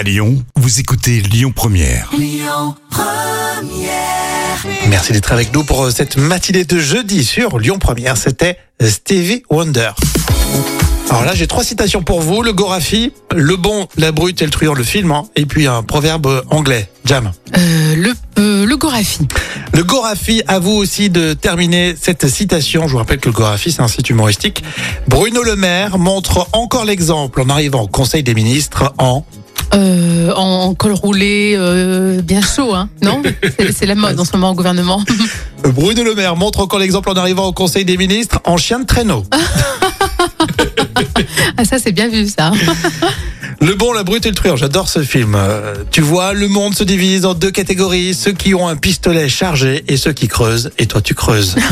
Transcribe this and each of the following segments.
À Lyon, vous écoutez Lyon Première. Merci d'être avec nous pour euh, cette matinée de jeudi sur Lyon Première. C'était Stevie Wonder. Alors là, j'ai trois citations pour vous. Le Gorafi, le bon, la brute et le truand, le film. hein. Et puis un proverbe anglais. Jam. Euh, le, euh, le Gorafi. Le Gorafi, à vous aussi de terminer cette citation. Je vous rappelle que le Gorafi, c'est un site humoristique. Bruno Le Maire montre encore l'exemple en arrivant au Conseil des ministres en... Euh, en col roulé, euh, bien chaud, hein Non C'est- la mode en ce moment au gouvernement. Bruno Le Maire montre encore l'exemple en arrivant au Conseil des ministres en chien de traîneau. Ah ça c'est bien vu ça. Le bon, la brute et le truand, j'adore ce film. Euh, tu vois, le monde se divise en deux catégories, ceux qui ont un pistolet chargé et ceux qui creusent, et toi tu creuses.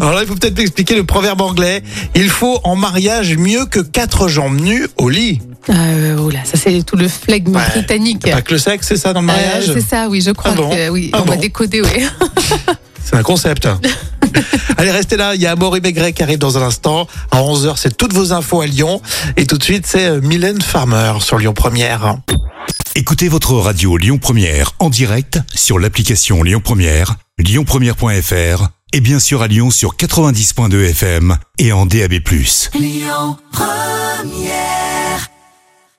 Alors là, il faut peut-être m'expliquer le proverbe anglais. Il faut en mariage mieux que quatre jambes nues au lit. Euh, oh là, ça c'est tout le flegme Ouais. britannique. Pas que le sexe, c'est ça dans le Euh, mariage c'est ça, oui, je crois Ah bon que oui, Ah on va bon décoder, oui. C'est un concept. Allez, restez là. Il y a Amaury Maigret qui arrive dans un instant. À 11h, c'est toutes vos infos à Lyon. Et tout de suite, c'est euh, Mylène Farmer sur Lyon Première. Écoutez votre radio Lyon Première en direct sur l'application Lyon Première, lyonpremière.fr et bien sûr à Lyon sur 90.2 FM et en DAB+.